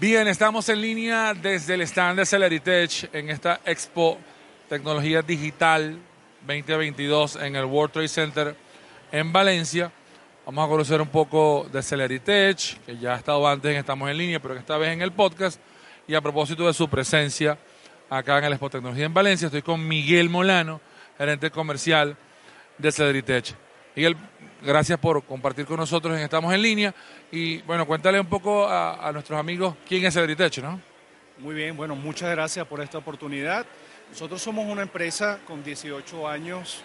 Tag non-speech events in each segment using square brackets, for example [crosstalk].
Bien, estamos en línea desde el stand de Celeritech en esta Expo Tecnología Digital 2022 en el World Trade Center en Valencia. Vamos a conocer un poco de Celeritech, que ya ha estado antes en Estamos en Línea, pero esta vez en el podcast. Y a propósito de su presencia acá en el Expo Tecnología en Valencia, estoy con Miguel Molano, gerente comercial de Celeritech. Miguel, gracias por compartir con nosotros en Estamos en Línea. Y bueno, cuéntale un poco a, nuestros amigos quién es Celeritech, ¿no? Muy bien, bueno, muchas gracias por esta oportunidad. Nosotros somos una empresa con 18 años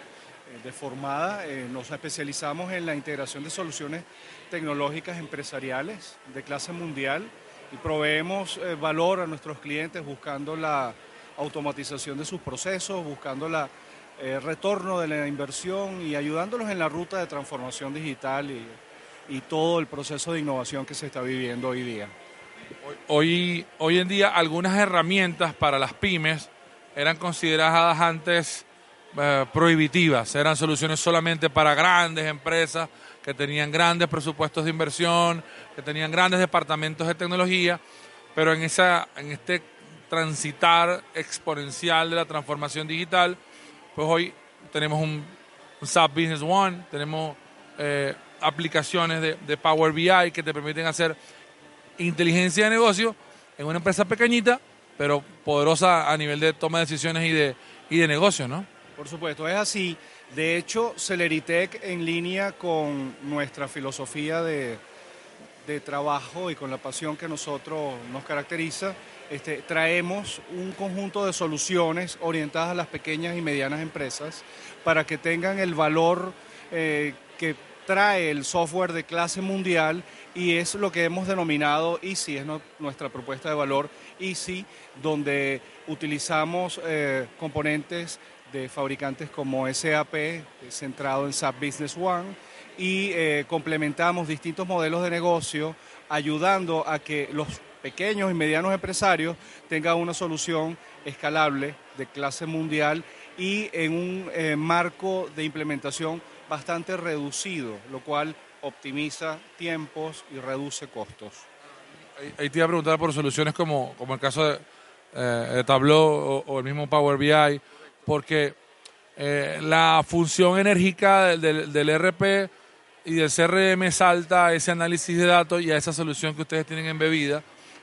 eh, de formada, eh, nos especializamos en la integración de soluciones tecnológicas empresariales de clase mundial y proveemos eh, valor a nuestros clientes buscando la automatización de sus procesos, buscando la eh, retorno de la inversión y ayudándolos en la ruta de transformación digital y, todo el proceso de innovación que se está viviendo hoy día. Hoy, hoy en día algunas herramientas para las pymes eran consideradas antes eh, prohibitivas, eran soluciones solamente para grandes empresas que tenían grandes presupuestos de inversión, que tenían grandes departamentos de tecnología, pero en, esa, en este transitar exponencial de la transformación digital, pues hoy tenemos un, SAP Business One, tenemos eh, aplicaciones de, Power BI que te permiten hacer inteligencia de negocio en una empresa pequeñita, pero poderosa a nivel de toma de decisiones y de, y de negocio, ¿no? Por supuesto, es así. De hecho, Celeritech en línea con nuestra filosofía de, de trabajo y con la pasión que nosotros nos caracteriza, este, traemos un conjunto de soluciones orientadas a las pequeñas y medianas empresas para que tengan el valor eh, que trae el software de clase mundial y es lo que hemos denominado Easy, es nuestra propuesta de valor Easy, donde utilizamos eh, componentes de fabricantes como SAP, centrado en SAP Business One, y eh, complementamos distintos modelos de negocio ayudando a que los pequeños y medianos empresarios tengan una solución escalable de clase mundial y en un eh, marco de implementación bastante reducido, lo cual optimiza tiempos y reduce costos. Ahí, te iba a preguntar por soluciones como, como el caso de, eh, Tableau o, el mismo Power BI, porque eh, la función enérgica del, del, RP y del CRM salta a ese análisis de datos y a esa solución que ustedes tienen en bebida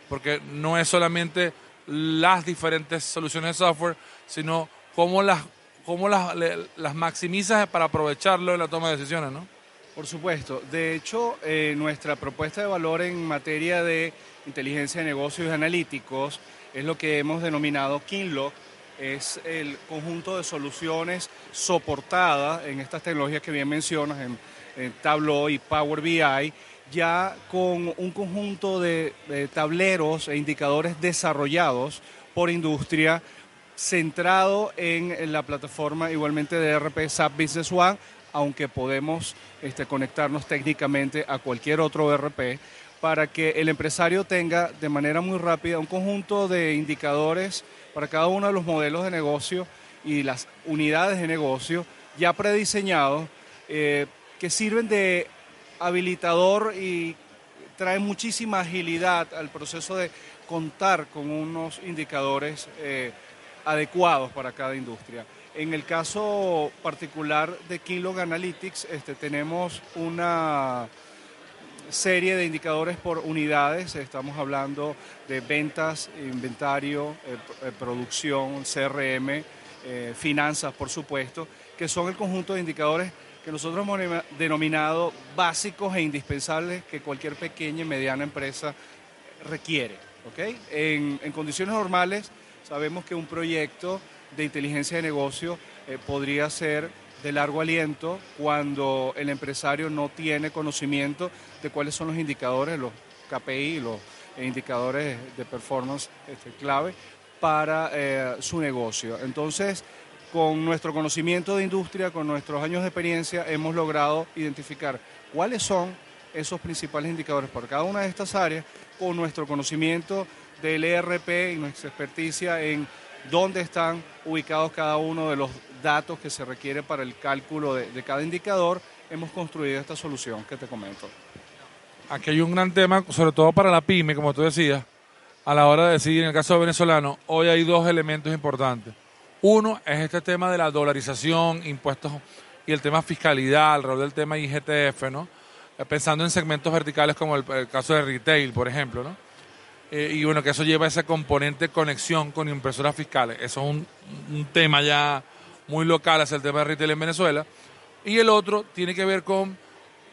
porque no es solamente las diferentes soluciones de software, sino cómo las, cómo las, las maximizas para aprovecharlo en la toma de decisiones, ¿no? Por supuesto. De hecho, eh, nuestra propuesta de valor en materia de inteligencia de negocios analíticos es lo que hemos denominado Kinlock, es el conjunto de soluciones soportadas en estas tecnologías que bien mencionas, en, en Tableau y Power BI, ya con un conjunto de, tableros e indicadores desarrollados por industria centrado en, la plataforma igualmente de RP SAP Business One, aunque podemos este, conectarnos técnicamente a cualquier otro RP para que el empresario tenga de manera muy rápida un conjunto de indicadores para cada uno de los modelos de negocio y las unidades de negocio ya prediseñados eh, que sirven de habilitador y trae muchísima agilidad al proceso de contar con unos indicadores eh, adecuados para cada industria. En el caso particular de Kinlog Analytics, este, tenemos una serie de indicadores por unidades, estamos hablando de ventas, inventario, eh, eh, producción, CRM, finanzas, por supuesto, que son el conjunto de indicadores que nosotros hemos denominado básicos e indispensables que cualquier pequeña y mediana empresa requiere. ¿okay? En, condiciones normales sabemos que un proyecto de inteligencia de negocio eh, podría ser de largo aliento cuando el empresario no tiene conocimiento de cuáles son los indicadores, los KPI, los indicadores de performance este, clave para eh, su negocio. Entonces, con nuestro conocimiento de industria, con nuestros años de experiencia, hemos logrado identificar cuáles son esos principales indicadores por cada una de estas áreas, con nuestro conocimiento del ERP y nuestra experticia en dónde están ubicados cada uno de los datos que se requiere para el cálculo de, cada indicador, hemos construido esta solución que te comento. Aquí hay un gran tema, sobre todo para la pyme, como tú decías, a la hora de decidir, en el caso venezolano, hoy hay dos elementos importantes. Uno es este tema de la dolarización, impuestos y el tema fiscalidad, alrededor del tema IGTF, ¿no? Eh, pensando en segmentos verticales como el, caso de retail, por ejemplo, ¿no? Eh, y bueno, que eso lleva ese componente de conexión con impresoras fiscales. Eso es un, un tema ya muy local hacia el tema de retail en Venezuela. Y el otro tiene que ver con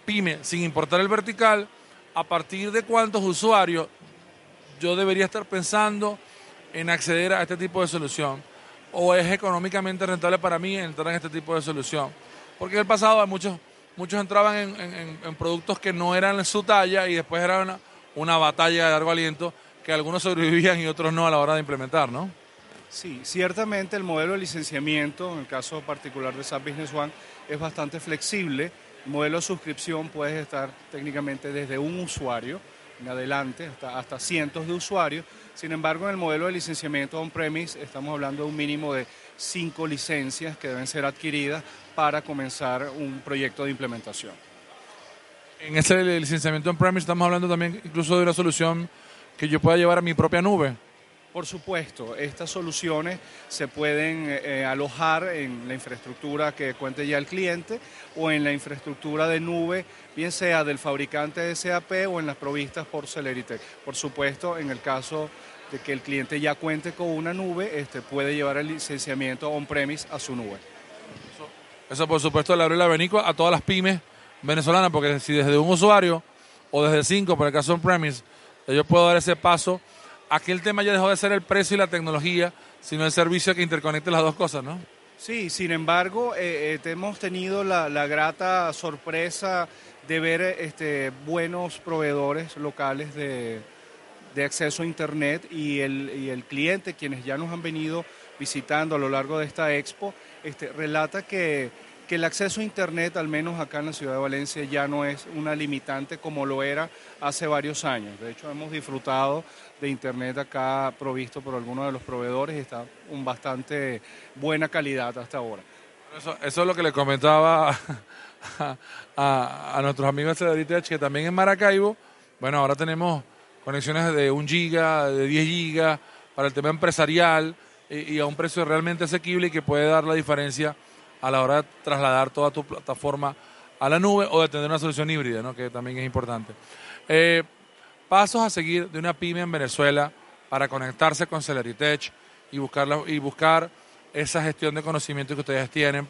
pyme, sin importar el vertical, a partir de cuántos usuarios yo debería estar pensando en acceder a este tipo de solución o es económicamente rentable para mí entrar en este tipo de solución. Porque en el pasado muchos, muchos entraban en, productos que no eran su talla y después era una, batalla de largo aliento que algunos sobrevivían y otros no a la hora de implementar, ¿no? Sí, ciertamente el modelo de licenciamiento, en el caso particular de SAP Business One, es bastante flexible. El modelo de suscripción puede estar técnicamente desde un usuario en adelante hasta, hasta cientos de usuarios. Sin embargo, en el modelo de licenciamiento on-premise estamos hablando de un mínimo de cinco licencias que deben ser adquiridas para comenzar un proyecto de implementación. En ese licenciamiento on-premise estamos hablando también incluso de una solución que yo pueda llevar a mi propia nube. Por supuesto, estas soluciones se pueden eh, eh, alojar en la infraestructura que cuente ya el cliente o en la infraestructura de nube, bien sea del fabricante de SAP o en las provistas por Celerite. Por supuesto, en el caso de que el cliente ya cuente con una nube, este, puede llevar el licenciamiento on-premise a su nube. Eso, por supuesto le abre el abanico a todas las pymes venezolanas, porque si desde un usuario o desde cinco, por el caso on-premise, yo puedo dar ese paso aquí el tema ya dejó de ser el precio y la tecnología, sino el servicio que interconecte las dos cosas, ¿no? Sí, sin embargo, eh, eh, hemos tenido la, grata sorpresa de ver este, buenos proveedores locales de, acceso a Internet y el, cliente, quienes ya nos han venido visitando a lo largo de esta expo, este, relata que que el acceso a Internet, al menos acá en la ciudad de Valencia, ya no es una limitante como lo era hace varios años. De hecho, hemos disfrutado de Internet acá provisto por algunos de los proveedores y está con bastante buena calidad hasta ahora. Eso, es lo que le comentaba [laughs] a, nuestros amigos de Cedritech, que también en Maracaibo, bueno, ahora tenemos conexiones de 1 giga, de 10 gigas para el tema empresarial y a un precio realmente asequible y que puede dar la diferencia a la hora de trasladar toda tu plataforma a la nube o de tener una solución híbrida, ¿no? que también es importante. Eh, pasos a seguir de una pyme en Venezuela para conectarse con Celeritech y, y buscar esa gestión de conocimiento que ustedes tienen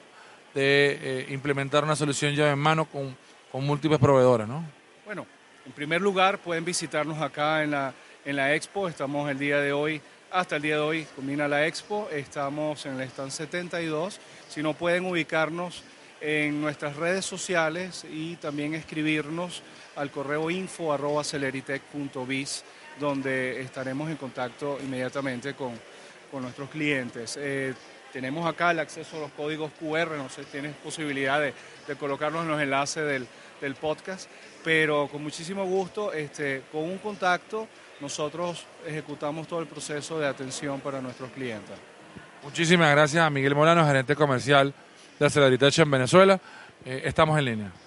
de eh, implementar una solución llave en mano con, con múltiples proveedores. ¿no? Bueno, en primer lugar pueden visitarnos acá en la, en la expo, estamos el día de hoy hasta el día de hoy combina la expo, estamos en el stand 72. Si no pueden ubicarnos en nuestras redes sociales y también escribirnos al correo info donde estaremos en contacto inmediatamente con, nuestros clientes. Eh, tenemos acá el acceso a los códigos QR, no sé, tienes posibilidad de, colocarlos en los enlaces del, del, podcast, pero con muchísimo gusto, este, con un contacto nosotros ejecutamos todo el proceso de atención para nuestros clientes. Muchísimas gracias a Miguel Molano, gerente comercial de Aceleritech en Venezuela. Eh, estamos en línea.